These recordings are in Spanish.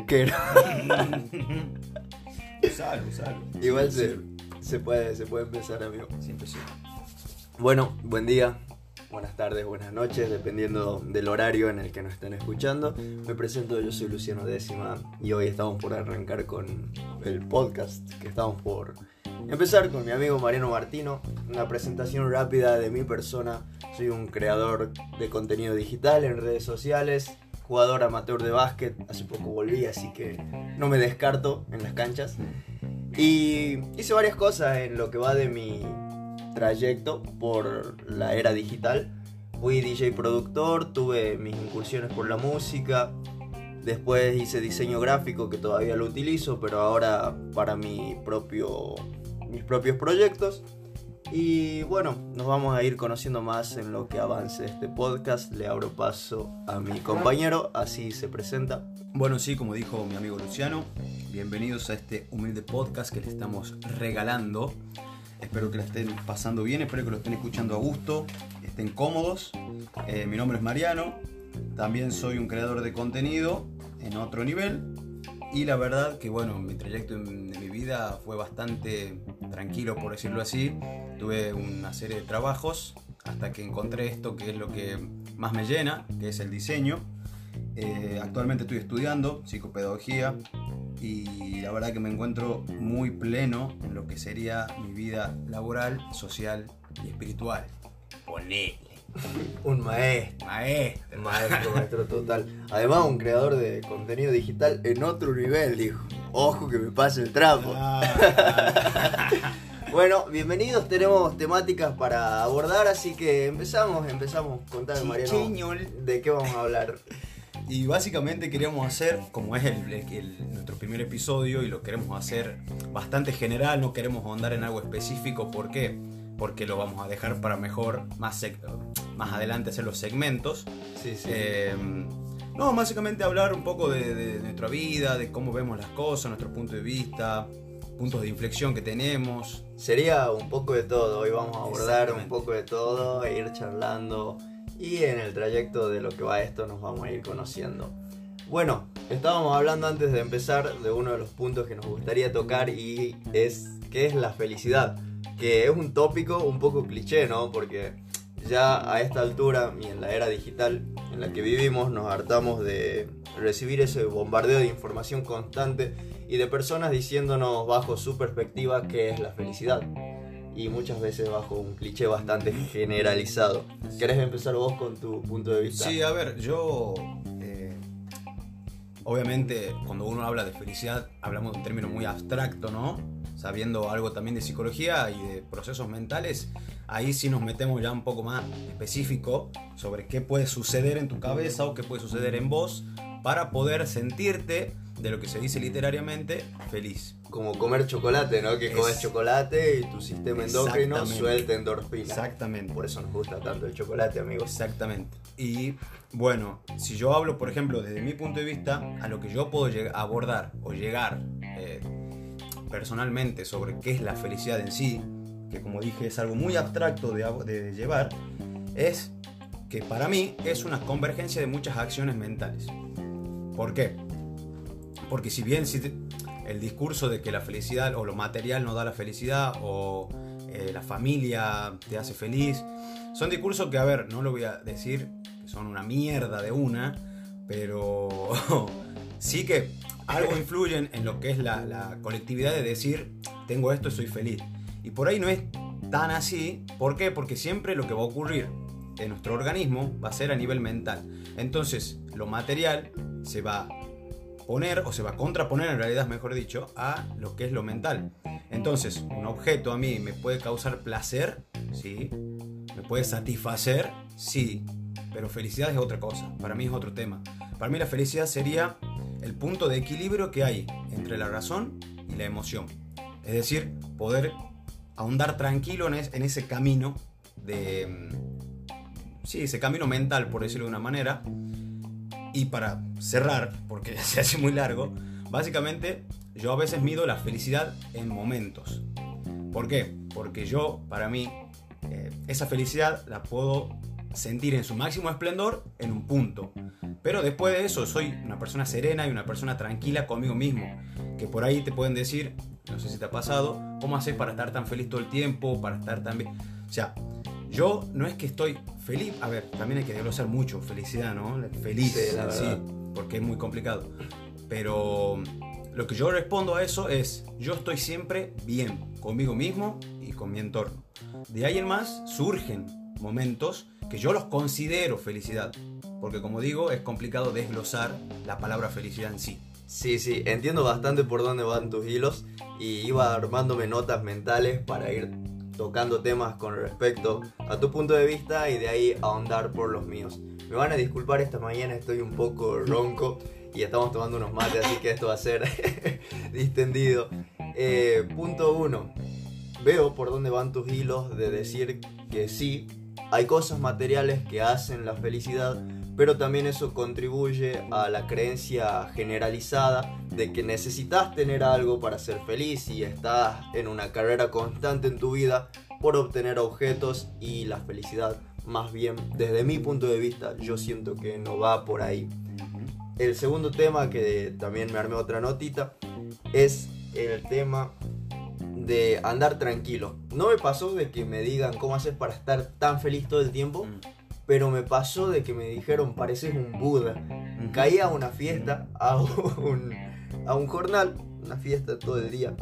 tranquero. Usalo, usalo. Igual se, se, puede, se puede empezar, amigo. Siempre sí. Bueno, buen día, buenas tardes, buenas noches, dependiendo del horario en el que nos estén escuchando. Me presento, yo soy Luciano Décima y hoy estamos por arrancar con el podcast que estamos por empezar con mi amigo Mariano Martino. Una presentación rápida de mi persona. Soy un creador de contenido digital en redes sociales, jugador amateur de básquet. Hace poco volví, así que no me descarto en las canchas. Y hice varias cosas en lo que va de mi trayecto por la era digital. Fui DJ productor, tuve mis incursiones por la música, después hice diseño gráfico que todavía lo utilizo, pero ahora para mi propio, mis propios proyectos. Y bueno, nos vamos a ir conociendo más en lo que avance este podcast. Le abro paso a mi compañero, así se presenta. Bueno, sí, como dijo mi amigo Luciano, bienvenidos a este humilde podcast que le estamos regalando Espero que la estén pasando bien, espero que lo estén escuchando a gusto, estén cómodos. Eh, mi nombre es Mariano, también soy un creador de contenido en otro nivel. Y la verdad que bueno, mi trayecto en, mi vida fue bastante tranquilo, por decirlo así. Tuve una serie de trabajos hasta que encontré esto que es lo que más me llena, que es el diseño. Eh, actualmente estoy estudiando psicopedagogía y la verdad que me encuentro muy pleno en lo que sería mi vida laboral, social y espiritual. Ponele. Un maestro. Maestro. Maestro, maestro total. Además, un creador de contenido digital en otro nivel, dijo. Ojo que me pase el trapo. Ah. bueno, bienvenidos. Tenemos temáticas para abordar, así que empezamos, empezamos. Contame, Mariano, de qué vamos a hablar. Y básicamente queríamos hacer, como es el, nuestro primer episodio y lo queremos hacer bastante general, no queremos ahondar en algo específico. ¿Por qué? Porque lo vamos a dejar para mejor, más, más adelante hacer los segmentos. Sí, sí. Eh, no, básicamente hablar un poco de, nuestra vida, de cómo vemos las cosas, nuestro punto de vista, puntos de inflexión que tenemos. Sería un poco de todo, hoy vamos a abordar un poco de todo e ir charlando y en el trayecto de lo que va esto nos vamos a ir conociendo. Bueno, estábamos hablando antes de empezar de uno de los puntos que nos gustaría tocar y es qué es la felicidad, que es un tópico un poco cliché, ¿no? Porque ya a esta altura y en la era digital en la que vivimos nos hartamos de recibir ese bombardeo de información constante y de personas diciéndonos bajo su perspectiva qué es la felicidad y muchas veces bajo un cliché bastante generalizado. ¿Querés empezar vos con tu punto de vista? Sí, a ver, yo... Obviamente, cuando uno habla de felicidad, hablamos de un término muy abstracto, ¿no? Sabiendo algo también de psicología y de procesos mentales, ahí sí nos metemos ya un poco más específico sobre qué puede suceder en tu cabeza o qué puede suceder en vos para poder sentirte de lo que se dice literariamente, feliz. Como comer chocolate, ¿no? Que comes chocolate y tu sistema endocrino suelta endorfina. Exactamente. Por eso nos gusta tanto el chocolate, amigos. Exactamente. Y bueno, si yo hablo, por ejemplo, desde mi punto de vista, a lo que yo puedo abordar o llegar eh, personalmente sobre qué es la felicidad en sí, que como dije es algo muy abstracto de, de llevar, es que para mí es una convergencia de muchas acciones mentales. ¿Por qué? Porque si bien el discurso de que la felicidad o lo material no da la felicidad o eh, la familia te hace feliz, son discursos que, a ver, no lo voy a decir, que son una mierda de una, pero sí que algo influyen en lo que es la, la colectividad de decir, tengo esto y soy feliz. Y por ahí no es tan así, ¿por qué? Porque siempre lo que va a ocurrir en nuestro organismo va a ser a nivel mental. Entonces, lo material se va poner o se va a contraponer en realidad, mejor dicho, a lo que es lo mental. Entonces, un objeto a mí me puede causar placer, sí, me puede satisfacer, sí, pero felicidad es otra cosa, para mí es otro tema. Para mí la felicidad sería el punto de equilibrio que hay entre la razón y la emoción. Es decir, poder ahondar tranquilo en, ese camino de... Mm, sí, ese camino mental, por decirlo de una manera, y para cerrar, porque se hace muy largo, básicamente yo a veces mido la felicidad en momentos. ¿Por qué? Porque yo, para mí, eh, esa felicidad la puedo sentir en su máximo esplendor en un punto. pero después de eso soy una persona serena y una persona tranquila conmigo mismo. Que por ahí te pueden decir, no sé si te ha pasado, ¿cómo haces para estar tan feliz todo el tiempo? Para estar tan bien. O sea, yo no es que estoy feliz, a ver, también hay que desglosar mucho felicidad, ¿no? Feliz, Sí, la sí, verdad. porque es muy complicado. Pero lo que yo respondo a eso es, yo estoy siempre bien conmigo mismo y con mi entorno. De ahí en más surgen momentos que yo los considero felicidad, porque como digo, es complicado desglosar la palabra felicidad en sí. Sí, sí, entiendo bastante por dónde van tus hilos y iba armándome notas mentales para ir tocando temas con respecto a tu punto de vista y de ahí ahondar por los míos. Me van a disculpar esta mañana, estoy un poco ronco y estamos tomando unos mates, así que esto va a ser distendido. Eh, punto uno, veo por dónde van tus hilos de decir que sí, hay cosas materiales que hacen la felicidad, pero también eso contribuye a la creencia generalizada de que necesitas tener algo para ser feliz y estás en una carrera constante en tu vida por obtener objetos y la felicidad. Más bien, desde mi punto de vista, yo siento que no va por ahí. El segundo tema, que también me armé otra notita, es el tema de andar tranquilo. No me pasó de que me digan cómo haces para estar tan feliz todo el tiempo, Mm. Pero me pasó de que me dijeron pareces un Buda. Caí a una fiesta, a un, a un jornal, una fiesta todo el día.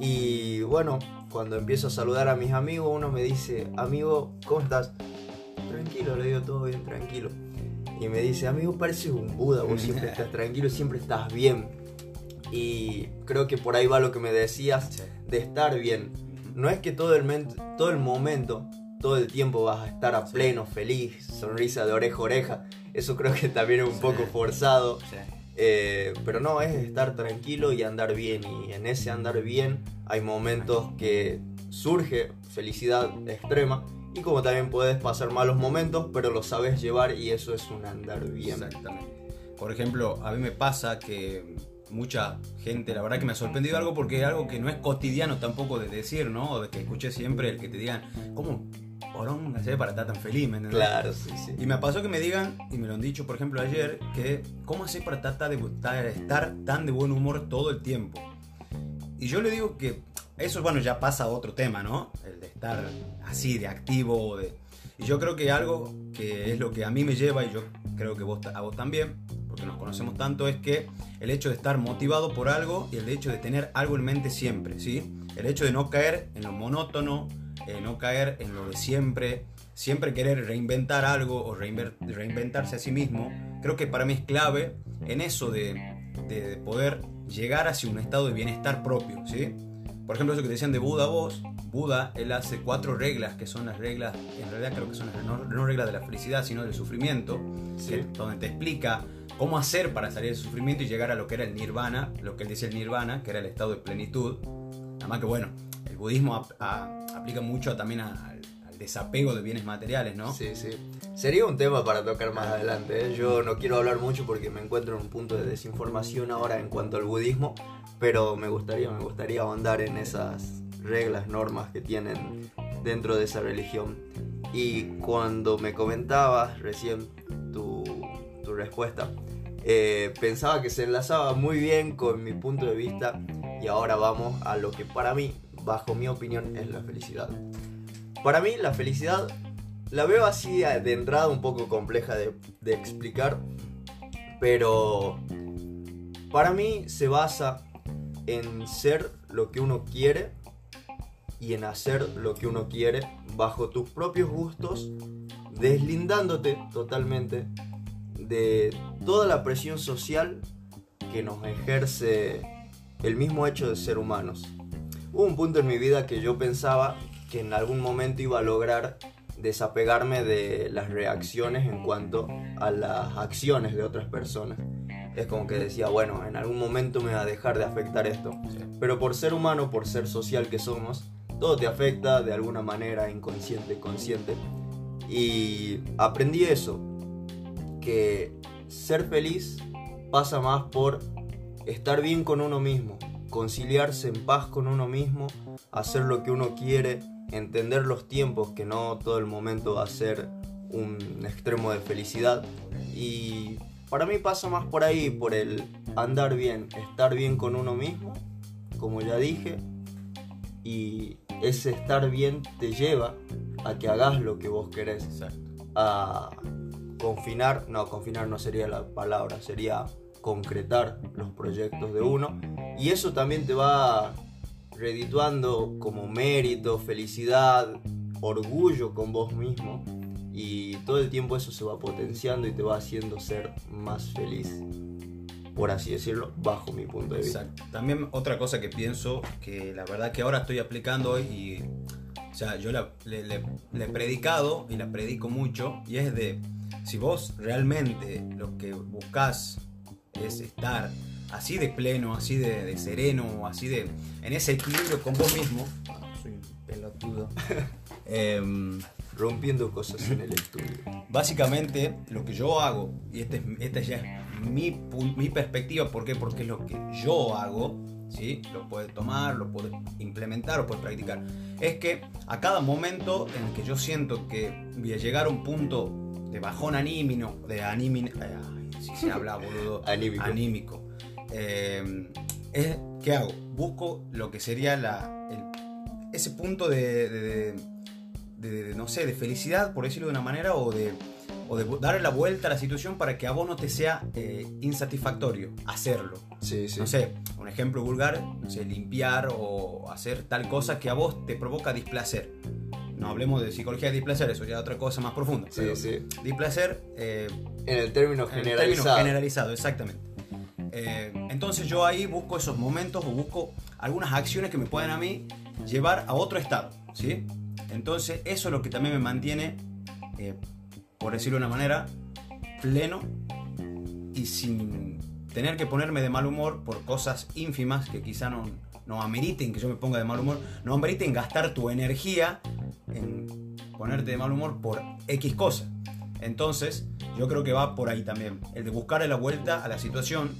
Y bueno, cuando empiezo a saludar a mis amigos, uno me dice, amigo, ¿cómo estás? Tranquilo, le digo todo bien, tranquilo. Y me dice, amigo, pareces un Buda, vos siempre estás tranquilo, siempre estás bien. Y creo que por ahí va lo que me decías de estar bien. No es que todo el, todo el momento, todo el tiempo vas a estar a pleno, feliz, sonrisa de oreja a oreja. Eso creo que también es un poco forzado. Eh, pero no, es estar tranquilo y andar bien. Y en ese andar bien hay momentos que surge felicidad extrema. Y como también puedes pasar malos momentos, pero lo sabes llevar y eso es un andar bien. Exactamente. Por ejemplo, a mí me pasa que mucha gente, la verdad que me ha sorprendido algo porque es algo que no es cotidiano tampoco de decir, ¿no? O de que escuché siempre el que te digan, ¿cómo porón hacer para estar tan feliz? ¿me entendés? Claro, sí, sí. Y me pasó que me digan, y me lo han dicho por ejemplo ayer, que ¿cómo hacer para tratar de estar, estar tan de buen humor todo el tiempo? Y yo le digo que eso, bueno, ya pasa a otro tema, ¿no? El de estar así, de activo, de... Y yo creo que algo que es lo que a mí me lleva, y yo creo que vos, a vos también, porque nos conocemos tanto, es que el hecho de estar motivado por algo y el hecho de tener algo en mente siempre, ¿sí? El hecho de no caer en lo monótono, eh, no caer en lo de siempre, siempre querer reinventar algo o reinventarse a sí mismo, creo que para mí es clave en eso de, de poder llegar hacia un estado de bienestar propio, ¿sí? Por ejemplo, eso que te decían de Buda vos, Buda, él hace cuatro reglas, que son las reglas, en realidad creo que son las, no, no reglas de la felicidad, sino del sufrimiento, Sí. que- donde te explica cómo hacer para salir del sufrimiento y llegar a lo que era el nirvana, lo que él decía el nirvana, que era el estado de plenitud. Nada más que bueno, el budismo a- aplica mucho también al, al desapego de bienes materiales, ¿no? Sí, sí. Sería un tema para tocar más adelante. ¿eh? Yo no quiero hablar mucho porque me encuentro en un punto de desinformación ahora en cuanto al budismo, pero me gustaría, me gustaría ahondar en esas reglas, normas que tienen dentro de esa religión. Y cuando me comentabas recién tu, tu respuesta, eh, pensaba que se enlazaba muy bien con mi punto de vista y ahora vamos a lo que para mí, bajo mi opinión, es la felicidad. Para mí la felicidad la veo así de entrada un poco compleja de, de explicar, pero para mí se basa en ser lo que uno quiere y en hacer lo que uno quiere bajo tus propios gustos, deslindándote totalmente de toda la presión social que nos ejerce el mismo hecho de ser humanos. Hubo un punto en mi vida que yo pensaba que en algún momento iba a lograr desapegarme de las reacciones en cuanto a las acciones de otras personas. Es como que decía, bueno, en algún momento me va a dejar de afectar esto. Sí. Pero por ser humano, por ser social que somos, todo te afecta de alguna manera, inconsciente, consciente. Y aprendí eso, que ser feliz pasa más por estar bien con uno mismo, conciliarse en paz con uno mismo, hacer lo que uno quiere, entender los tiempos, que no todo el momento va a ser un extremo de felicidad y para mí pasa más por ahí, por el andar bien, estar bien con uno mismo, como ya dije, y ese estar bien te lleva a que hagas lo que vos querés. Exacto. A confinar, no, confinar no sería la palabra, sería concretar los proyectos de uno. Y eso también te va redituando como mérito, felicidad, orgullo con vos mismo. Y todo el tiempo eso se va potenciando y te va haciendo ser más feliz, por así decirlo, bajo mi punto de vista. También otra cosa que pienso, que la verdad que ahora estoy aplicando hoy y, o sea, yo le he predicado y la predico mucho, y es de, si vos realmente lo que buscas es estar así de pleno, así de, de sereno, así de, en ese equilibrio con vos mismo, soy un pelotudo, Em, Rompiendo cosas en el estudio. Básicamente, lo que yo hago, y este es- esta ya es mi, mi perspectiva, ¿por qué? Porque es lo que yo hago, ¿sí? Lo puedes tomar, lo puedes implementar, lo puedes practicar. Es que a cada momento en el que yo siento que voy a llegar a un punto de bajón anímino, de anímino, ay, si se habla, boludo, Anímico. anímico, eh, es, ¿qué hago? Busco lo que sería la, el- ese punto de, de- de- de- no sé, de felicidad, por decirlo de una manera, o de, o de darle la vuelta a la situación para que a vos no te sea eh, insatisfactorio hacerlo. Sí, sí. No sé, un ejemplo vulgar, no sé, limpiar o hacer tal cosa que a vos te provoca displacer. No hablemos de psicología de displacer, eso ya es otra cosa más profunda. Sí, pero sí. Displacer eh, En el término en términos generalizado. generalizado, exactamente. Eh, entonces yo ahí busco esos momentos o busco algunas acciones que me puedan a mí llevar a otro estado, ¿sí? Entonces eso es lo que también me mantiene, eh, por decirlo de una manera, pleno y sin tener que ponerme de mal humor por cosas ínfimas que quizá no, no ameriten que yo me ponga de mal humor, no ameriten gastar tu energía en ponerte de mal humor por X cosa. Entonces, yo creo que va por ahí también. El de buscarle la vuelta a la situación.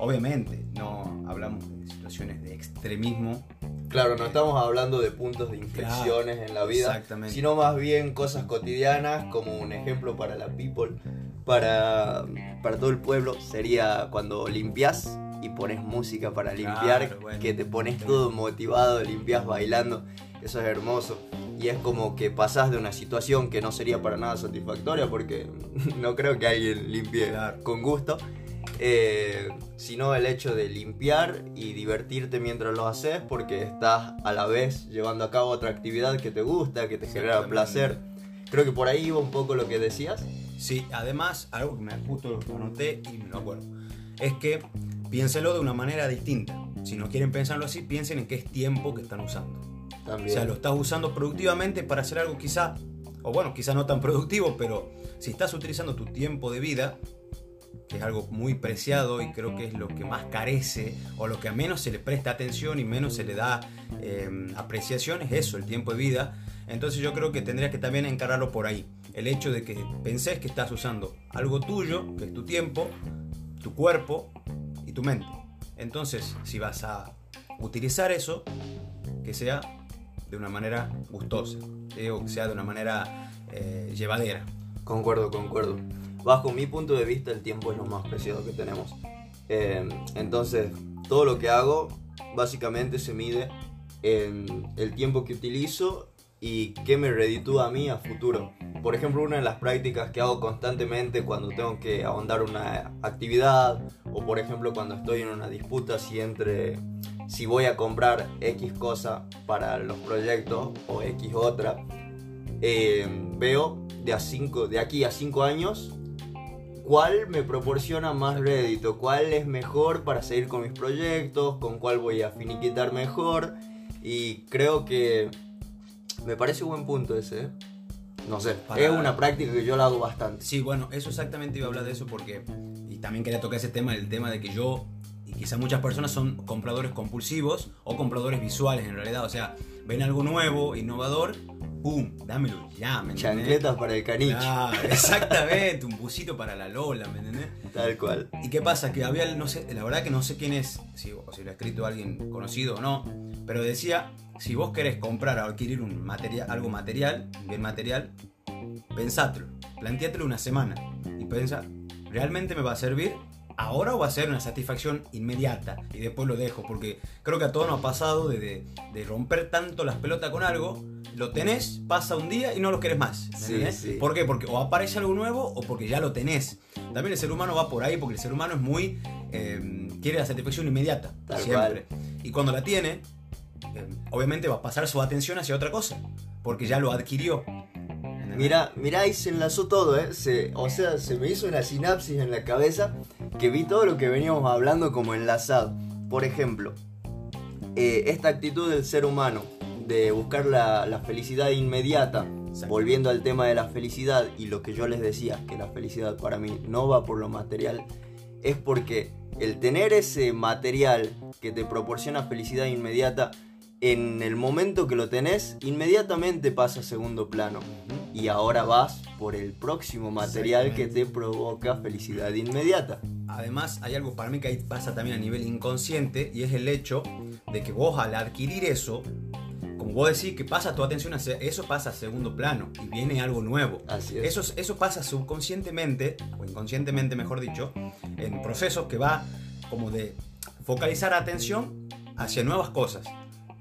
Obviamente, no hablamos de situaciones de extremismo. Claro, no estamos hablando de puntos de inflexiones en la vida, Exactamente. sino más bien cosas cotidianas, como un ejemplo para la people, para, para todo el pueblo, sería cuando limpias y pones música para limpiar, Claro, bueno. que te pones todo motivado, limpias bailando, eso es hermoso. Y es como que pasás de una situación que no sería para nada satisfactoria, porque no creo que alguien limpie con gusto, eh, sino el hecho de limpiar y divertirte mientras lo haces porque estás a la vez llevando a cabo otra actividad que te gusta, que te genera placer. Creo que por ahí iba un poco lo que decías. Sí, además, algo que me justo lo anoté y me lo acuerdo, es que piénsenlo de una manera distinta. Si no quieren pensarlo así, piensen en qué es tiempo que están usando. También. O sea, lo estás usando productivamente para hacer algo quizá, o bueno, quizá no tan productivo, pero si estás utilizando tu tiempo de vida, que es algo muy preciado y creo que es lo que más carece, o lo que a menos se le presta atención y menos se le da eh, apreciación, es eso, el tiempo de vida. Entonces yo creo que tendrías que también encararlo por ahí. El hecho de que pensés que estás usando algo tuyo, que es tu tiempo, tu cuerpo y tu mente. Entonces, si vas a utilizar eso, que sea de una manera gustosa, o sea de una manera eh, llevadera. Concuerdo, concuerdo. Bajo mi punto de vista, el tiempo es lo más preciado que tenemos. Eh, entonces, todo lo que hago básicamente se mide en el tiempo que utilizo y qué me reditúa a mí a futuro. Por ejemplo, una de las prácticas que hago constantemente cuando tengo que ahondar una actividad o por ejemplo cuando estoy en una disputa si entre si voy a comprar X cosa para los proyectos o X otra, eh, veo de, a cinco, de aquí a 5 años cuál me proporciona más rédito, cuál es mejor para seguir con mis proyectos, con cuál voy a finiquitar mejor. Y creo que me parece buen punto ese. ¿eh? No sé, Para- es una práctica que yo la hago bastante. Sí, bueno, eso exactamente iba a hablar de eso porque, y también quería tocar ese tema, el tema de que yo, y quizá muchas personas son compradores compulsivos o compradores visuales en realidad, o sea, ven algo nuevo, innovador, ¡pum! Dámelo ya, ¿me? Chancletas para el caniche. Claro, exactamente, un busito para la Lola, ¿me entendés? Tal cual. ¿Y qué pasa? Que había, no sé, la verdad que no sé quién es, si, o si lo ha escrito alguien conocido o no, pero decía, si vos querés comprar o adquirir un material, algo material, bien material, pensátelo, planteátelo una semana y pensa ¿realmente me va a servir? ¿Ahora o va a ser una satisfacción inmediata? Y después lo dejo, porque creo que a todos nos ha pasado de, de- de romper tanto las pelotas con algo, lo tenés, pasa un día y no lo querés más. ¿me Sí, sí. ¿Por qué? Porque o aparece algo nuevo o porque ya lo tenés. También el ser humano va por ahí porque el ser humano es muy... eh, quiere la satisfacción inmediata, Tal siempre. Y cuando la tiene, eh, obviamente va a pasar su atención hacia otra cosa, porque ya lo adquirió. Mira, mira, ahí se enlazó todo, ¿eh? Se- o sea, se me hizo una sinapsis en la cabeza que vi todo lo que veníamos hablando como enlazado. Por ejemplo, eh, esta actitud del ser humano de buscar la, la felicidad inmediata, Exacto. volviendo al tema de la felicidad y lo que yo les decía, que la felicidad para mí no va por lo material, es porque el tener ese material que te proporciona felicidad inmediata, en el momento que lo tenés, inmediatamente pasa a segundo plano. Y ahora vas por el próximo material que te provoca felicidad inmediata. Además, hay algo para mí que ahí pasa también a nivel inconsciente y es el hecho de que vos al adquirir eso, como vos decís que pasa tu atención hacia eso pasa a segundo plano y viene algo nuevo. Así es. Eso, eso pasa subconscientemente, o inconscientemente mejor dicho, en procesos que va como de focalizar atención hacia nuevas cosas.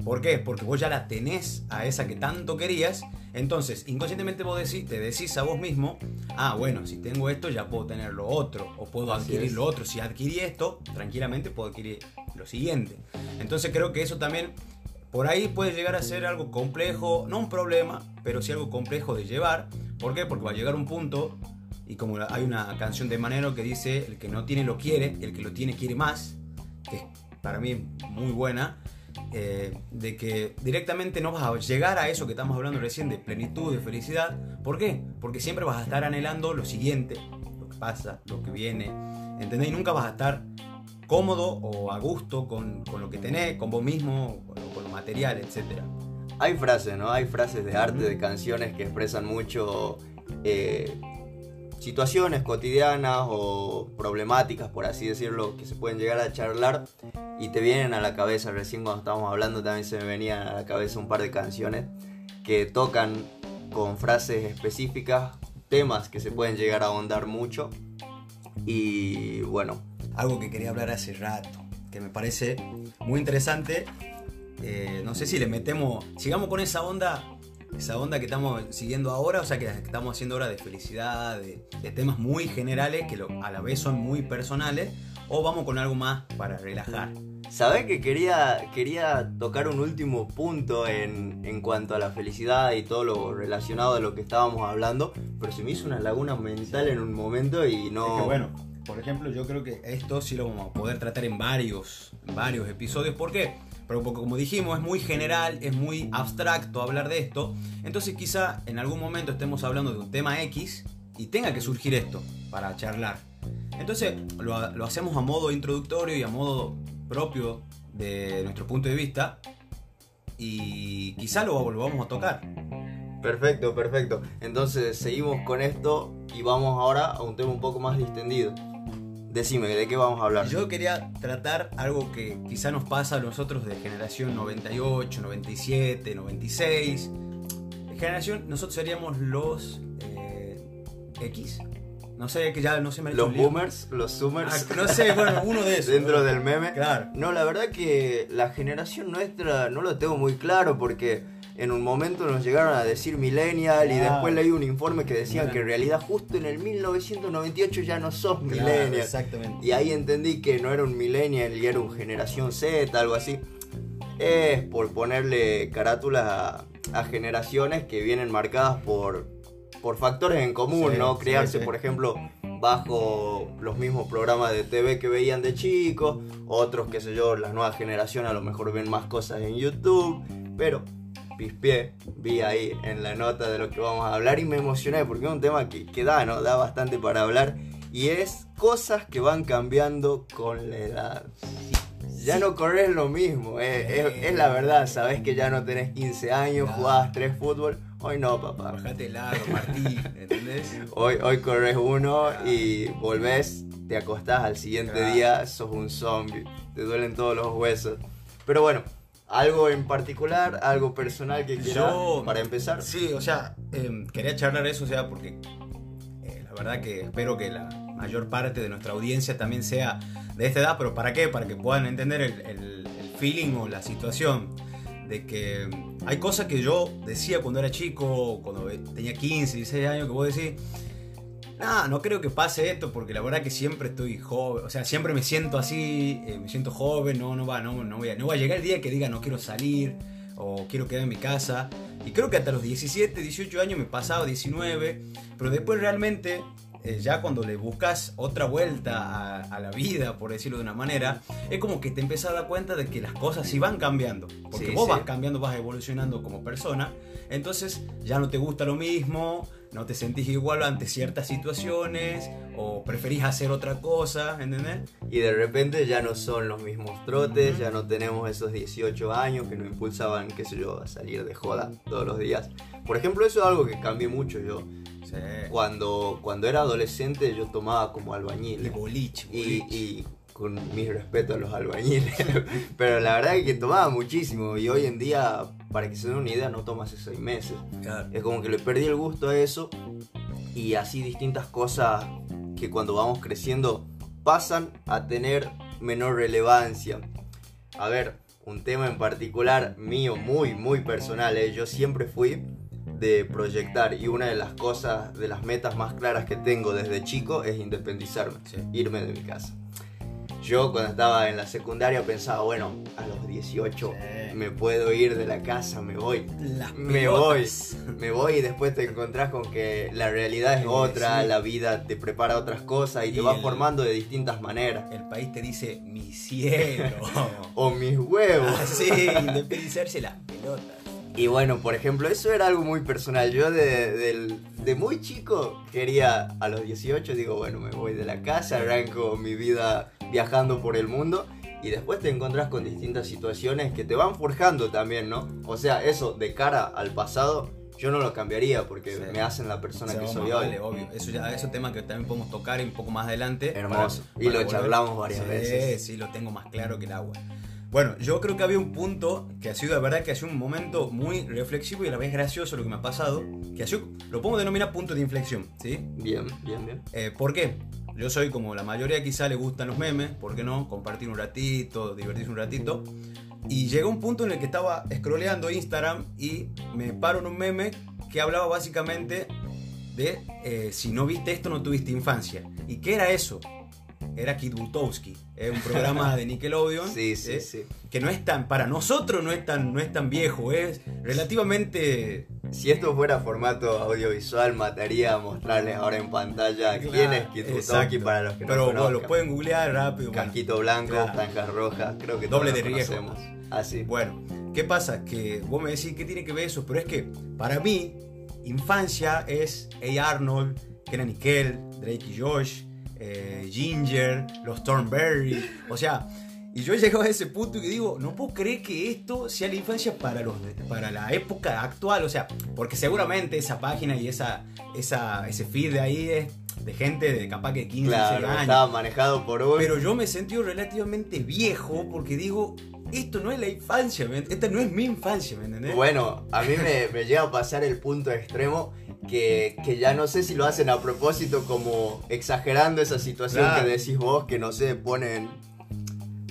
¿Por qué? Porque vos ya la tenés a esa que tanto querías. Entonces, inconscientemente vos decís, te decís a vos mismo, ah, bueno, si tengo esto ya puedo tener lo otro, o puedo Así adquirir es. lo otro. Si adquirí esto, tranquilamente puedo adquirir lo siguiente. Entonces creo que eso también, por ahí puede llegar a ser algo complejo, no un problema, pero sí algo complejo de llevar. ¿Por qué? Porque va a llegar un punto, y como hay una canción de Manero que dice, el que no tiene lo quiere, el que lo tiene quiere más, que es para mí muy buena, eh, de que directamente no vas a llegar a eso que estamos hablando recién de plenitud, de felicidad. ¿Por qué? Porque siempre vas a estar anhelando lo siguiente, lo que pasa, lo que viene, ¿entendés? Y nunca vas a estar cómodo o a gusto con, con lo que tenés, con vos mismo, con lo, con lo material, etc. Hay frases, ¿no? Hay frases de arte, de canciones que expresan mucho eh, situaciones cotidianas o problemáticas, por así decirlo, que se pueden llegar a charlar y te vienen a la cabeza. Recién cuando estábamos hablando también se me venían a la cabeza un par de canciones que tocan con frases específicas temas que se pueden llegar a ahondar mucho. Y bueno, Algo que quería hablar hace rato, que me parece muy interesante. Eh, no sé si le metemos, sigamos con esa onda, esa onda que estamos siguiendo ahora, o sea, que estamos haciendo ahora de felicidad, de, de temas muy generales que lo- a la vez son muy personales, o vamos con algo más para relajar. ¿Sabés que quería, quería tocar un último punto en, en cuanto a la felicidad y todo lo relacionado a lo que estábamos hablando? Pero se me hizo una laguna mental en un momento y no... Es que bueno, por ejemplo, yo creo que esto sí lo vamos a poder tratar en varios, en varios episodios. ¿Por qué? Pero porque como dijimos, es muy general, es muy abstracto hablar de esto. Entonces quizá en algún momento estemos hablando de un tema X y tenga que surgir esto para charlar. Entonces lo, lo hacemos a modo introductorio y a modo propio de nuestro punto de vista. Y quizá lo volvamos a tocar. Perfecto, perfecto. Entonces seguimos con esto y vamos ahora a un tema un poco más distendido. Decime, ¿de qué vamos a hablar? Yo quería tratar algo que quizá nos pasa a nosotros de generación 98, 97, 96. Generación, nosotros seríamos los eh, X. No sé, que ya no se me ha Los boomers, los Ah, zoomers. no sé, bueno, uno de esos. Dentro del meme. Claro. No, la verdad que la generación nuestra no lo tengo muy claro porque en un momento nos llegaron a decir millennial y después leí un informe que decían Claro. que en realidad justo en el 1998 ya no sos Claro, millennial. exactamente. Y ahí entendí que no era un millennial y era un generación Z, algo así. Es por ponerle carátulas a, a generaciones que vienen marcadas por, por factores en común, Sí, ¿no? sí, sí. por ejemplo, bajo los mismos programas de TV que veían de chicos, otros, qué sé yo, las nuevas generaciones a lo mejor ven más cosas en YouTube, pero pispié, vi ahí en la nota de lo que vamos a hablar y me emocioné porque es un tema que, que da, ¿no? Da bastante para hablar y es cosas que van cambiando con la edad. Ya no corres lo mismo, eh, es, es la verdad, sabes que ya no tenés 15 años, jugabas tres fútbol, hoy no, papá. Bajate el lado, Martín, ¿entendés? Hoy, hoy corres uno y volvés, te acostás al siguiente día, sos un zombie, te duelen todos los huesos. Pero bueno, algo en particular, algo personal que quieras Yo- para empezar. Sí, o sea, em, quería charlar eso, o sea, porque eh, la verdad que espero que la, mayor parte de nuestra audiencia también sea de esta edad, pero ¿para qué? Para que puedan entender el, el- el feeling o la situación de que hay cosas que yo decía cuando era chico, cuando tenía 15, 16 años, que vos decís, no, no creo que pase esto porque la verdad que siempre estoy joven, o sea, siempre me siento así, eh, me siento joven, no, no va, no, no voy a, no va a llegar el día que diga no quiero salir o quiero quedar en mi casa. Y creo que hasta los 17, 18 años me pasaba 19, pero después realmente, eh, ya cuando le buscas otra vuelta a, a la vida, por decirlo de una manera, es como que te empiezas a dar cuenta de que las cosas sí van cambiando. Porque Sí, vos sí. vas cambiando, vas evolucionando como persona, entonces ya no te gusta lo mismo, no te sentís igual ante ciertas situaciones, o preferís hacer otra cosa, ¿entendés? Y de repente ya no son los mismos trotes, ya no tenemos esos 18 años que nos impulsaban, qué sé yo, a salir de joda todos los días. Por ejemplo, eso es algo que cambié mucho yo. Sí. Cuando, cuando era adolescente yo tomaba como albañil. Y boliche, Y, boliche. y con mis respetos a los albañiles. Pero la verdad es que tomaba muchísimo. Y hoy en día, para que se den una idea, no tomo hace seis meses. Claro. Es como que le perdí el gusto a eso. Y así distintas cosas que cuando vamos creciendo pasan a tener menor relevancia. A ver, un tema en particular mío, muy, muy personal. ¿eh? Yo siempre fui de proyectar y una de las cosas, de las metas más claras que tengo desde chico es independizarme, Sí. irme de mi casa. Yo cuando estaba en la secundaria pensaba, bueno, a los 18 Sí. me puedo ir de la casa, me voy. Las Me voy, me voy y después te encontrás con que la realidad es Sí, otra, sí. la vida te prepara otras cosas y, te Y va el- formando de distintas maneras. El país te dice, mi cielo. O mis huevos. Así, independizarse las pelotas. Y bueno, por ejemplo, eso era algo muy personal. Yo de, de muy chico quería, a los 18, digo, bueno, me voy de la casa, arranco mi vida viajando por el mundo. Y después te encontrás con distintas situaciones que te van forjando también, ¿no? O sea, eso de cara al pasado, yo no lo cambiaría porque Sí. me hacen la persona O sea, que soy hoy. vale, obvio. Eso ya es un tema que también podemos tocar un poco más adelante. Hermoso. Y lo charlamos varias sí, veces. Sí, lo tengo más claro que el agua. Bueno, yo creo que había un punto que ha sido de verdad que ha sido un momento muy reflexivo y a la vez gracioso lo que me ha pasado, que ha sido, lo podemos denominar punto de inflexión, ¿sí? Bien, bien, bien. Eh, ¿Por qué? Yo soy como la mayoría quizá le gustan los memes, ¿por qué no? Compartir un ratito, divertirse un ratito. Y llegó un punto en el que estaba scrolleando Instagram y me paro en un meme que hablaba básicamente de eh, si no viste esto no tuviste infancia. ¿Y qué era eso? Era Kid Butowski, es un programa de Nickelodeon. Sí, sí, ¿eh? sí. Que no es tan, para nosotros no es tan, no es tan viejo, es relativamente Si esto fuera formato audiovisual, mataría a mostrarles ahora en pantalla quién es para los que no Pero bueno, conozcan. lo pueden googlear rápido. bueno. Casquito blanco, Claro. franjas rojas, creo que Doble todos de riesgo. conocemos. Así. Bueno, ¿qué pasa? Que vos me decís, ¿qué tiene que ver eso? Pero es que para mí, infancia es A. Arnold, Kenan Nickel, Drake y Josh, eh, Ginger, los Thornberry. O sea, y yo he llegado a ese punto y digo, no puedo creer que esto sea la infancia para, los, para la época actual. O sea, porque seguramente esa página y esa, esa, ese feed de ahí es de gente de capaz que 15, 16 Claro, años. estaba manejado por un... Pero yo me he sentido relativamente viejo porque digo, esto no es la infancia, ¿me ent- esta no es mi infancia, ¿me entendés? Bueno, a mí me, me llega a pasar el punto extremo que, que ya no sé si lo hacen a propósito como exagerando esa situación Claro. que decís vos, que no sé, ponen...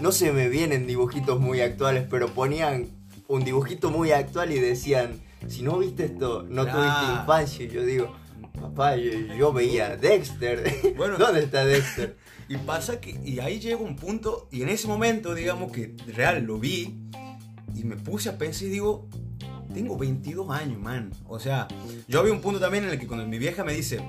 No se me vienen dibujitos muy actuales, pero ponían un dibujito muy actual y decían, si no viste esto, no Claro. tuviste infancia. Y yo digo, papá, yo, yo veía Dexter. Bueno. ¿Dónde está Dexter? Y pasa que, y ahí llega un punto, y en ese momento, digamos que real lo vi, y me puse a pensar y digo, tengo 22 años, man. O sea, yo había un punto también en el que cuando mi vieja me dice,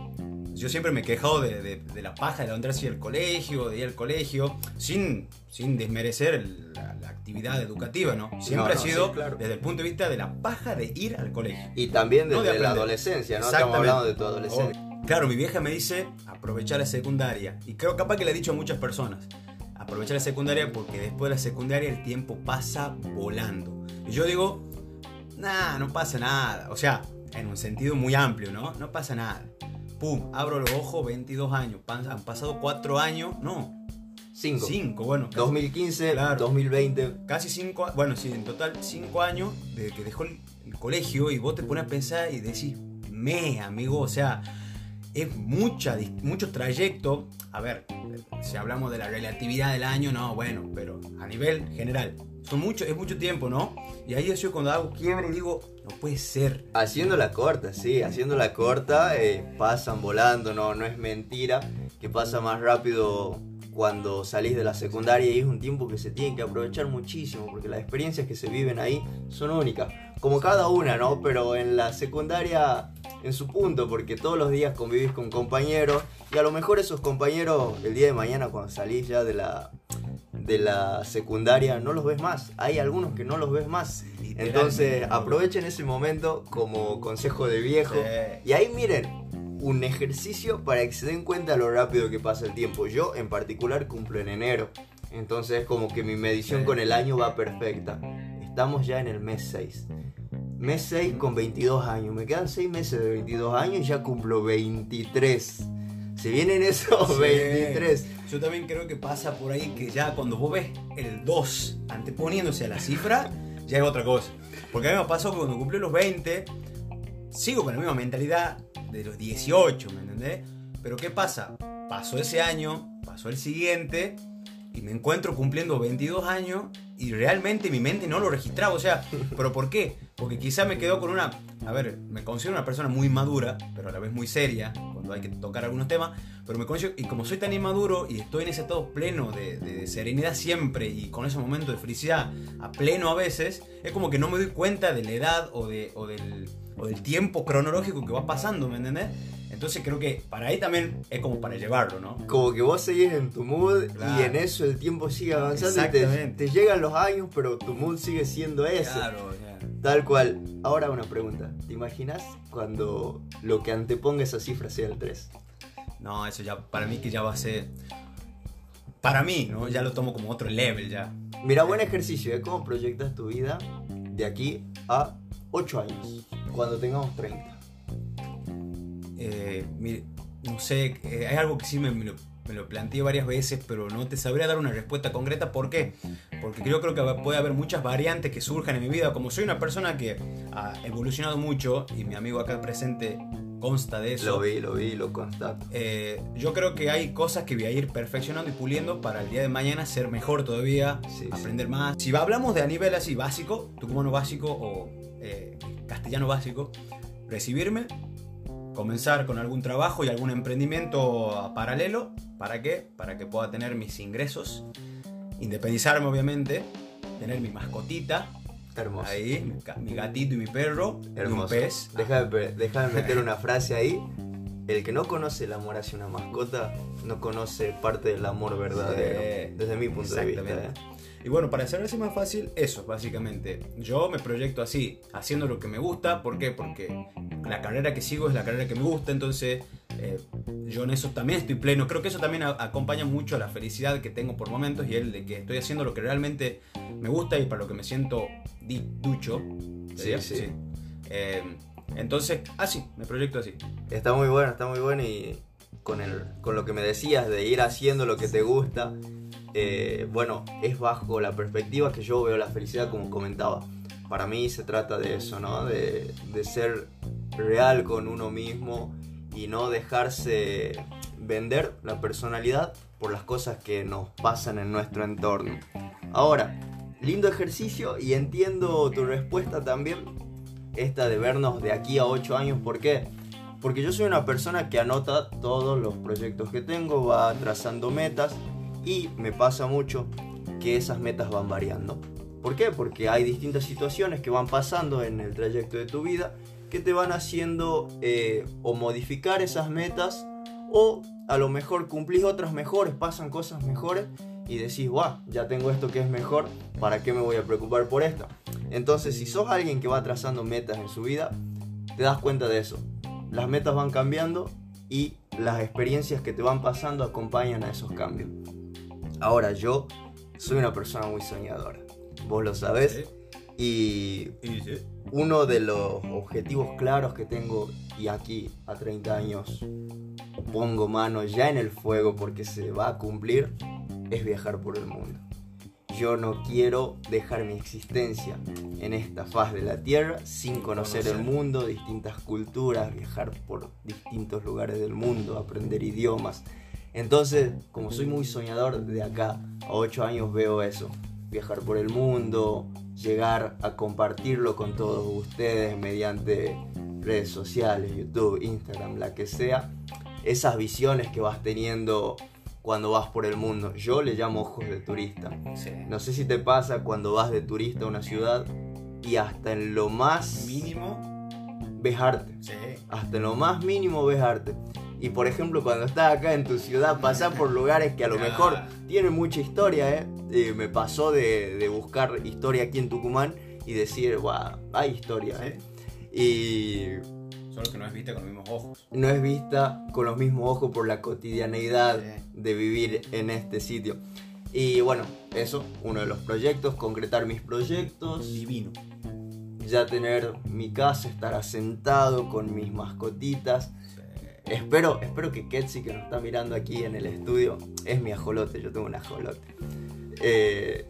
yo siempre me he quejado de, de- de la paja de levantarse al colegio, de ir al colegio, sin, sin desmerecer la, la actividad educativa, ¿no? Siempre No, ha no, sido sí, claro. desde el punto de vista de la paja de ir al colegio. Y también No desde de la adolescencia, ¿no? Estamos hablando de tu adolescencia. Oh, Claro, mi vieja me dice aprovechar la secundaria. Y creo capaz que le he dicho a muchas personas. Aprovechar la secundaria porque después de la secundaria el tiempo pasa volando. Y yo digo, nah, no pasa nada. O sea, en un sentido muy amplio, ¿no? No pasa nada. Pum, abro los ojos, 22 años. Han pasado 4 años, no, Cinco. 5, bueno. casi- 2015, Claro. 2020. casi cinco, bueno, sí, en total cinco años desde que dejó el, el colegio y vos te pones a pensar y decís, me, amigo, o sea, es mucha, mucho trayecto. A ver, si hablamos de la relatividad del año, no, bueno, pero a nivel general, son mucho, es mucho tiempo, ¿no? Y ahí yo cuando hago quiebre digo, no puede ser. Haciendo la corta, sí, haciendo la corta, eh, pasan volando, no, no es mentira, que pasa más rápido cuando salís de la secundaria y es un tiempo que se tiene que aprovechar muchísimo porque las experiencias que se viven ahí son únicas, como cada una, ¿no? Pero en la secundaria en su punto porque todos los días convivís con compañeros y a lo mejor esos compañeros el día de mañana cuando salís ya de la de la secundaria no los ves más. Hay algunos que no los ves más. Entonces aprovechen ese momento como consejo de viejo. Y ahí miren, un ejercicio para que se den cuenta lo rápido que pasa el tiempo. Yo en particular cumplo en enero, entonces como que mi medición con el año va perfecta. Estamos ya en el mes 6. Mes 6 con 22 años. Me quedan 6 meses de 22 años y ya cumplo 23. Se vienen esos 23. Yo también creo que pasa por ahí que ya cuando vos ves el 2 anteponiéndose a la cifra, ya es otra cosa. Porque a mí me pasó que cuando cumplí los 20, sigo con la misma mentalidad, de los 18, ¿me entendés? Pero ¿qué pasa? Pasó ese año, pasó el siguiente y me encuentro cumpliendo 22 años y realmente mi mente no lo registraba. O sea, ¿pero por qué? Porque quizá me quedó con una... A ver, me considero una persona muy madura, pero a la vez muy seria, cuando hay que tocar algunos temas, pero me considero, y como soy tan inmaduro y estoy en ese estado pleno de, de, serenidad siempre y con ese momento de felicidad a pleno a veces, es como que no me doy cuenta de la edad o, de, o del o del tiempo cronológico que va pasando, ¿me entendés? Entonces creo que para ahí también es como para llevarlo, ¿no? Como que vos seguís en tu mood y en eso el tiempo sigue avanzando y te, te, llegan los años, pero tu mood sigue siendo ese. Claro, Tal cual. Ahora una pregunta. ¿Te imaginas cuando lo que anteponga esa cifra sea el 3? No, eso ya, para mí que ya va a ser... Para mí, ¿no? Ya lo tomo como otro level ya. Mira, buen ejercicio, ¿eh? ¿Cómo proyectas tu vida de aquí a 8 años? Cuando tengamos 30? Eh, mire, no sé, eh, hay algo que sí me, lo, planteé varias veces, pero no te sabría dar una respuesta concreta. ¿Por qué? Porque yo creo que puede haber muchas variantes que surjan en mi vida. Como soy una persona que ha evolucionado mucho, y mi amigo acá presente consta de eso. Lo vi, lo vi, lo constato. Eh, yo creo que hay cosas que voy a ir perfeccionando y puliendo para el día de mañana ser mejor todavía, aprender más. Si hablamos de a nivel así básico, tucumano básico o eh, castellano básico, recibirme, comenzar con algún trabajo y algún emprendimiento paralelo. ¿Para qué? Para que pueda tener mis ingresos, independizarme obviamente, tener mi mascotita. Hermoso. Ahí, mi gatito y mi perro. Hermoso. Y un pez. Déjame, meter una frase ahí. El que no conoce el amor hacia una mascota no conoce parte del amor verdadero. desde mi punto de vista. ¿eh? Y bueno, para hacerlo más fácil, eso, básicamente. Yo me proyecto así, haciendo lo que me gusta. ¿Por qué? Porque la carrera que sigo es la carrera que me gusta, entonces eh, yo en eso también estoy pleno. Creo que eso también acompaña mucho a la felicidad que tengo por momentos y el de que estoy haciendo lo que realmente me gusta y para lo que me siento ducho. Sí, sí. Eh, entonces, así, me proyecto así. Está muy bueno, está muy bueno y con, el, con lo que me decías de ir haciendo lo que te gusta eh, bueno, es bajo la perspectiva que yo veo la felicidad como comentaba. Para mí se trata de eso, ¿no? De, ser real con uno mismo y no dejarse vender la personalidad por las cosas que nos pasan en nuestro entorno. Ahora, lindo ejercicio y entiendo tu respuesta también, esta de vernos de aquí a 8 años, ¿por qué? Porque yo soy una persona que anota todos los proyectos que tengo, va trazando metas y me pasa mucho que esas metas van variando. ¿Por qué? Porque hay distintas situaciones que van pasando en el trayecto de tu vida que te van haciendo eh, o modificar esas metas o a lo mejor cumplís otras mejores, pasan cosas mejores y decís, guau, ya tengo esto que es mejor, ¿para qué me voy a preocupar por esto? Entonces, si sos alguien que va trazando metas en su vida, te das cuenta de eso. Las metas van cambiando y las experiencias que te van pasando acompañan a esos cambios. Ahora yo soy una persona muy soñadora, vos lo sabés. Y uno de los objetivos claros que tengo, y aquí a 30 años pongo mano ya en el fuego porque se va a cumplir, es viajar por el mundo. yo no quiero dejar mi existencia en esta faz de la tierra sin conocer, el mundo, distintas culturas, viajar por distintos lugares del mundo, aprender idiomas. Entonces, como soy muy soñador, de acá a 8 años veo eso, viajar por el mundo, llegar a compartirlo con todos ustedes mediante redes sociales, YouTube, Instagram, la que sea, esas visiones que vas teniendo cuando vas por el mundo. Yo le llamo ojos de turista. No sé si te pasa cuando vas de turista a una ciudad y hasta en lo más mínimo ves arte. Hasta en lo más mínimo ves arte. Y por ejemplo, cuando estás acá en tu ciudad, pasas por lugares que a lo mejor tienen mucha historia, ¿eh? eh me pasó de, buscar historia aquí en Tucumán y decir, wow, hay historia, ¿eh? Y Solo que no es vista con los mismos ojos. No es vista con los mismos ojos por la cotidianeidad de vivir en este sitio. Y bueno, eso, uno de los proyectos, concretar mis proyectos. Divino. Ya tener mi casa, estar asentado con mis mascotitas. Espero, espero que Ketsi, que nos está mirando aquí en el estudio, es mi ajolote, yo tengo un ajolote. Eh,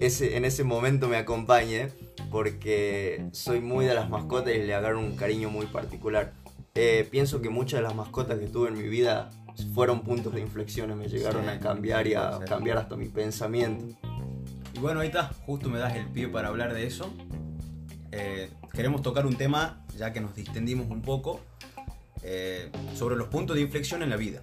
ese, en ese momento me acompañe porque soy muy de las mascotas y le agarro un cariño muy particular. Eh, pienso que muchas de las mascotas que tuve en mi vida fueron puntos de inflexión, me llegaron a cambiar y a cambiar hasta mi pensamiento. Y bueno, ahí está, justo me das el pie para hablar de eso. Eh, queremos tocar un tema, ya que nos distendimos un poco, eh, sobre los puntos de inflexión en la vida.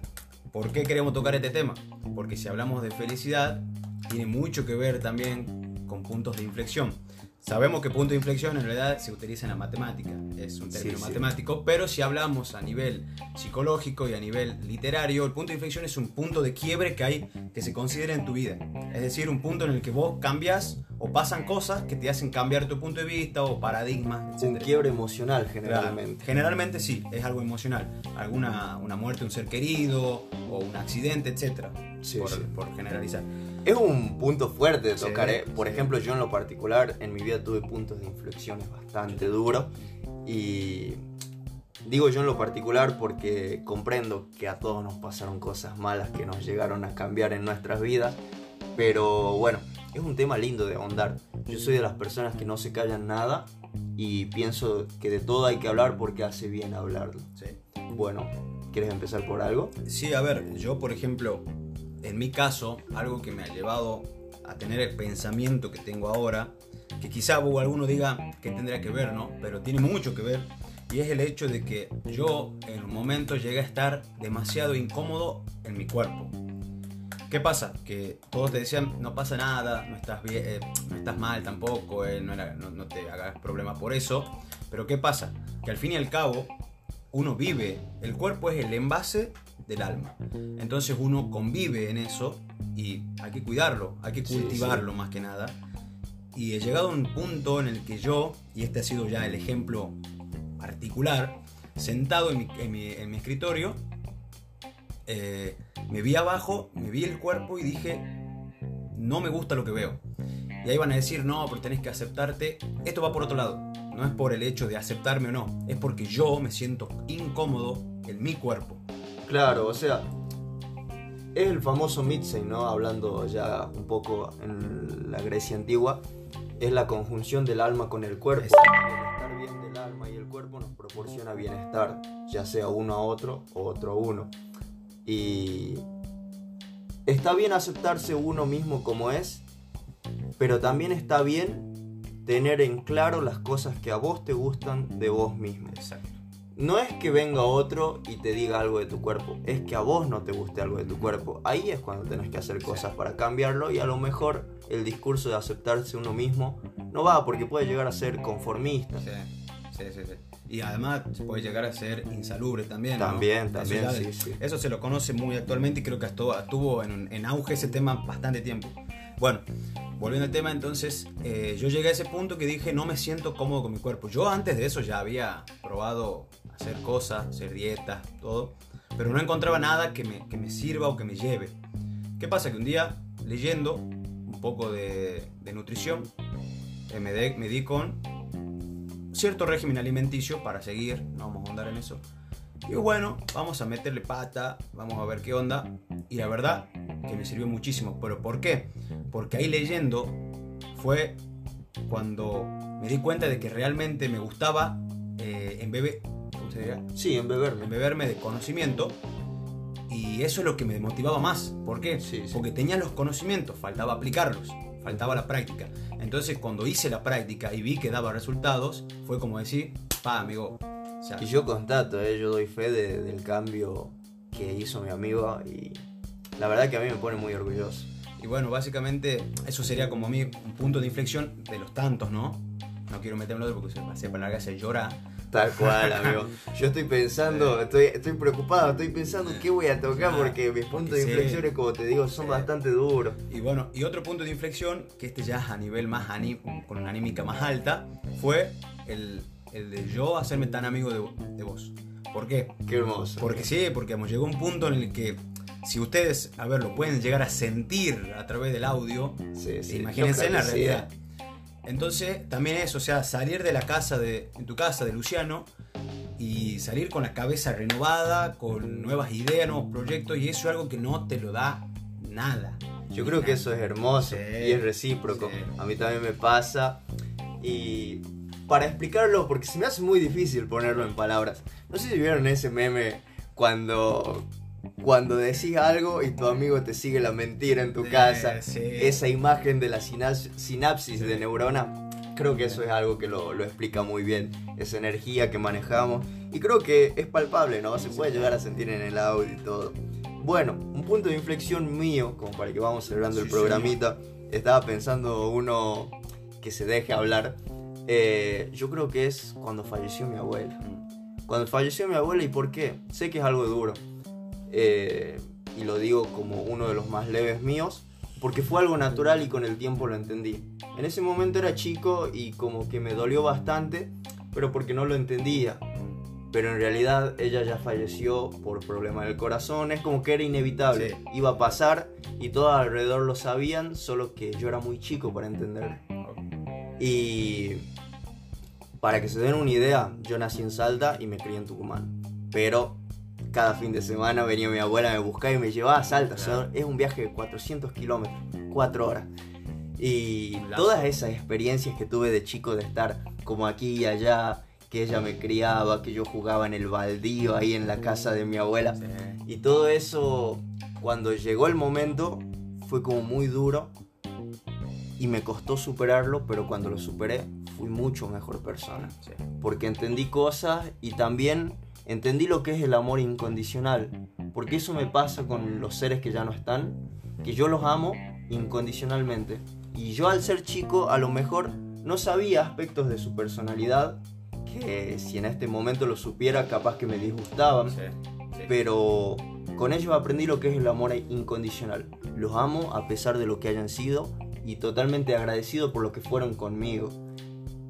¿Por qué queremos tocar este tema? Porque si hablamos de felicidad, tiene mucho que ver también con puntos de inflexión. Sabemos que punto de inflexión en realidad se utiliza en la matemática, es un término matemático, pero si hablamos a nivel psicológico y a nivel literario, el punto de inflexión es un punto de quiebre que hay que se considera en tu vida. Es decir, un punto en el que vos cambias o pasan cosas que te hacen cambiar tu punto de vista o paradigmas, etc. Un quiebre emocional generalmente. generalmente sí, es algo emocional. Alguna una muerte de un ser querido o un accidente, etc. por, por generalizar. Es un punto fuerte de tocar. ¿eh? Por ejemplo, yo en lo particular, en mi vida tuve puntos de inflexiones bastante duros. Y digo yo en lo particular porque comprendo que a todos nos pasaron cosas malas que nos llegaron a cambiar en nuestras vidas. Pero bueno, es un tema lindo de ahondar. Yo soy de las personas que no se callan nada y pienso que de todo hay que hablar porque hace bien hablarlo. Bueno, ¿quieres empezar por algo? Sí, a ver, yo por ejemplo en mi caso, algo que me ha llevado a tener el pensamiento que tengo ahora, que quizá alguno diga que tendría que ver, ¿no? Pero tiene mucho que ver, y es el hecho de que yo en un momento llegué a estar demasiado incómodo en mi cuerpo. ¿Qué pasa? Que todos te decían, no pasa nada, no estás, bien, eh, mal tampoco, eh, no, no te hagas problema por eso. Pero ¿qué pasa? Que al fin y al cabo, uno vive, el cuerpo es el envase del alma. Entonces uno convive en eso y hay que cuidarlo, hay que cultivarlo más que nada. Y he llegado a un punto en el que yo, y este ha sido ya el ejemplo particular, sentado en mi, escritorio, eh, me vi abajo, me vi el cuerpo y dije, no me gusta lo que veo. Y ahí van a decir, no, pero tenés que aceptarte. Esto va por otro lado. No es por el hecho de aceptarme o no. Es porque yo me siento incómodo en mi cuerpo. Claro, o sea, es el famoso Mitzey, ¿no? Hablando ya un poco en la Grecia antigua, es la conjunción del alma con el cuerpo. El estar bien del alma y el cuerpo nos proporciona bienestar, ya sea uno a otro o otro a uno. Y está bien aceptarse uno mismo como es, pero también está bien tener en claro las cosas que a vos te gustan de vos mismo. Exacto no es que venga otro y te diga algo de tu cuerpo, es que a vos no te guste algo de tu cuerpo. Ahí es cuando tenés que hacer cosas para cambiarlo y a lo mejor el discurso de aceptarse uno mismo no va porque puede llegar a ser conformista. Sí, sí, sí. Y además puede llegar a ser insalubre también. También, también, sí, sí. Eso se lo conoce muy actualmente y creo que estuvo en, en auge ese tema bastante tiempo. Bueno, volviendo al tema, entonces eh, yo llegué a ese punto que dije no me siento cómodo con mi cuerpo. Yo antes de eso ya había probado hacer cosas, hacer dietas, todo, pero no encontraba nada que me, que me sirva o que me lleve. ¿Qué pasa? Que un día, leyendo un poco de, de nutrición, eh, me, me di con cierto régimen alimenticio para seguir, no vamos a andar en eso. Y bueno, vamos a meterle pata, vamos a ver qué onda. Y la verdad, que me sirvió muchísimo. ¿Pero por qué? Porque ahí leyendo fue cuando me di cuenta de que realmente me gustaba eh, embeber, ¿cómo se diría? Sí, embeberme. Embeberme de conocimiento. Y eso es lo que me motivaba más. ¿Por qué? Sí, sí. Porque tenía los conocimientos, faltaba aplicarlos, faltaba la práctica. Entonces, cuando hice la práctica y vi que daba resultados, fue como decir, pa, amigo. O sea, yo constato, eh, yo doy fe de- del cambio que hizo mi amigo y la verdad que a mí me pone muy orgulloso. Y bueno, básicamente eso sería como a mí un punto de inflexión de los tantos, ¿no? No quiero meterme en otro porque se pasea para larga, se llora. Tal cual, amigo. Yo estoy pensando, estoy, estoy preocupado, estoy pensando qué voy a tocar porque mis puntos de sí. inflexiones, como te digo, son bastante duros. Y bueno, y otro punto de inflexión, que este ya es a nivel más ani- con una anímica más alta, fue el, el de yo hacerme tan amigo de, de vos. ¿Por qué? Qué hermoso. Porque sí, porque hemos llegado a un punto en el que si ustedes, a ver, lo pueden llegar a sentir a través del audio, Sí, sí, imagínense en la realidad. Entonces, también es, o sea, salir de la casa de, en tu casa de Luciano y salir con la cabeza renovada, con nuevas ideas, nuevos proyectos, y eso es algo que no te lo da nada. Yo creo que eso es hermoso Sí. y es recíproco. Sí. A mí también me pasa. Y para explicarlo, porque se me hace muy difícil ponerlo en palabras. No sé si vieron ese meme cuando, cuando decís algo y tu amigo te sigue la mentira en tu Sí, casa. sí. Esa imagen de la sinapsis de neurona. Creo que eso es algo que lo, lo explica muy bien. Esa energía que manejamos. Y creo que es palpable, ¿no? Se puede llegar a sentir en el audio y todo. Bueno, un punto de inflexión mío, como para que vamos cerrando el programita. Estaba pensando uno que se deje hablar. Eh, yo creo que es cuando falleció mi abuela. Cuando falleció mi abuela, ¿y por qué? Sé que es algo duro. Eh, y lo digo como uno de los más leves míos. Porque fue algo natural y con el tiempo lo entendí. En ese momento era chico y como que me dolió bastante, pero porque no lo entendía. Pero en realidad ella ya falleció por problema del corazón. Es como que era inevitable. Sí. Iba a pasar y todos alrededor lo sabían, solo que yo era muy chico para entender. Y para que se den una idea, yo nací en Salta y me crié en Tucumán. Pero cada fin de semana venía mi abuela, me buscaba y me llevaba a Salta. O sea, Claro. es un viaje de 400 kilómetros, 4 horas. Y todas esas experiencias que tuve de chico de estar como aquí y allá, que ella me criaba, que yo jugaba en el baldío ahí en la casa de mi abuela. Sí. Y todo eso, cuando llegó el momento, fue como muy duro y me costó superarlo, pero cuando lo superé, fui mucho mejor persona. Sí. Porque entendí cosas y también entendí lo que es el amor incondicional. Porque eso me pasa con los seres que ya no están, que yo los amo incondicionalmente. Y yo al ser chico, a lo mejor no sabía aspectos de su personalidad que si en este momento lo supiera, capaz que me disgustaban Sí. Sí. pero con ellos aprendí lo que es el amor incondicional. Los amo a pesar de lo que hayan sido y totalmente agradecido por lo que fueron conmigo.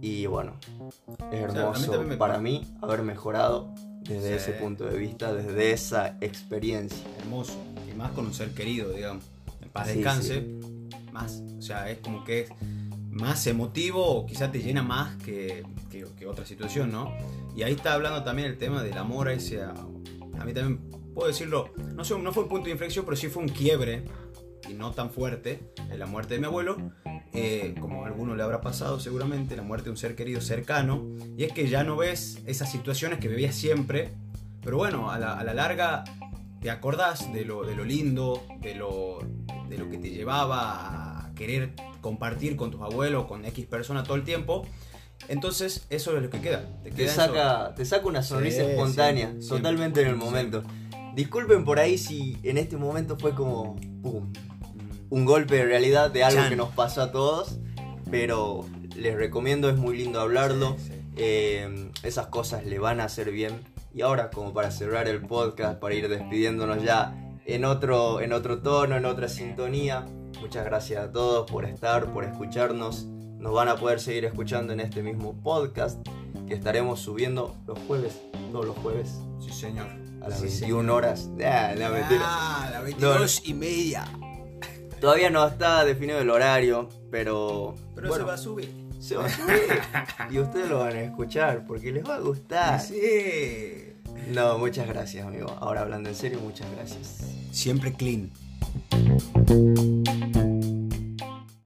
Y bueno, es mí hermoso también me para pasa. mí haber mejorado desde Sí. ese punto de vista, desde esa experiencia. hermoso. Y más con un ser querido, digamos. En paz Sí, descanse, más. O sea, es como que es más emotivo o quizás te llena más que, que, que otra situación, ¿no? Y ahí está hablando también el tema del amor a ese... A, a mí también, puedo decirlo, no, sé, no fue un punto de inflexión, pero sí fue un quiebre, y no tan fuerte, en la muerte de mi abuelo. eh, como a alguno le habrá pasado seguramente, la muerte de un ser querido cercano. Y es que ya no ves esas situaciones que bebías siempre. Pero bueno, a la, a la larga te acordás de lo, de lo lindo, de lo, de lo que te llevaba a querer compartir con tus abuelos, con X persona todo el tiempo. Entonces, eso es lo que queda. Te, saca, te saca una sonrisa Sí, espontánea, siempre, totalmente en el siempre. momento. Disculpen por ahí si en este momento fue como ¡pum! Un golpe de realidad de algo Chan. que nos pasó a todos, pero les recomiendo, es muy lindo hablarlo. sí, sí. Eh, esas cosas le van a hacer bien. Y ahora, como para cerrar el podcast, para ir despidiéndonos ya en otro, en otro tono, en otra sintonía, muchas gracias a todos por estar, por escucharnos. Nos van a poder seguir escuchando en este mismo podcast que estaremos subiendo los jueves, todos los jueves, Sí, señor. a las Sí, 21 señor. horas. Ah, no, mentira. Ah, las 22 y media. Todavía no está definido el horario, pero. Pero bueno, se va a subir. se va a subir. y ustedes lo van a escuchar porque les va a gustar. Sí. No, muchas gracias, amigo. Ahora hablando en serio, muchas gracias. Siempre clean.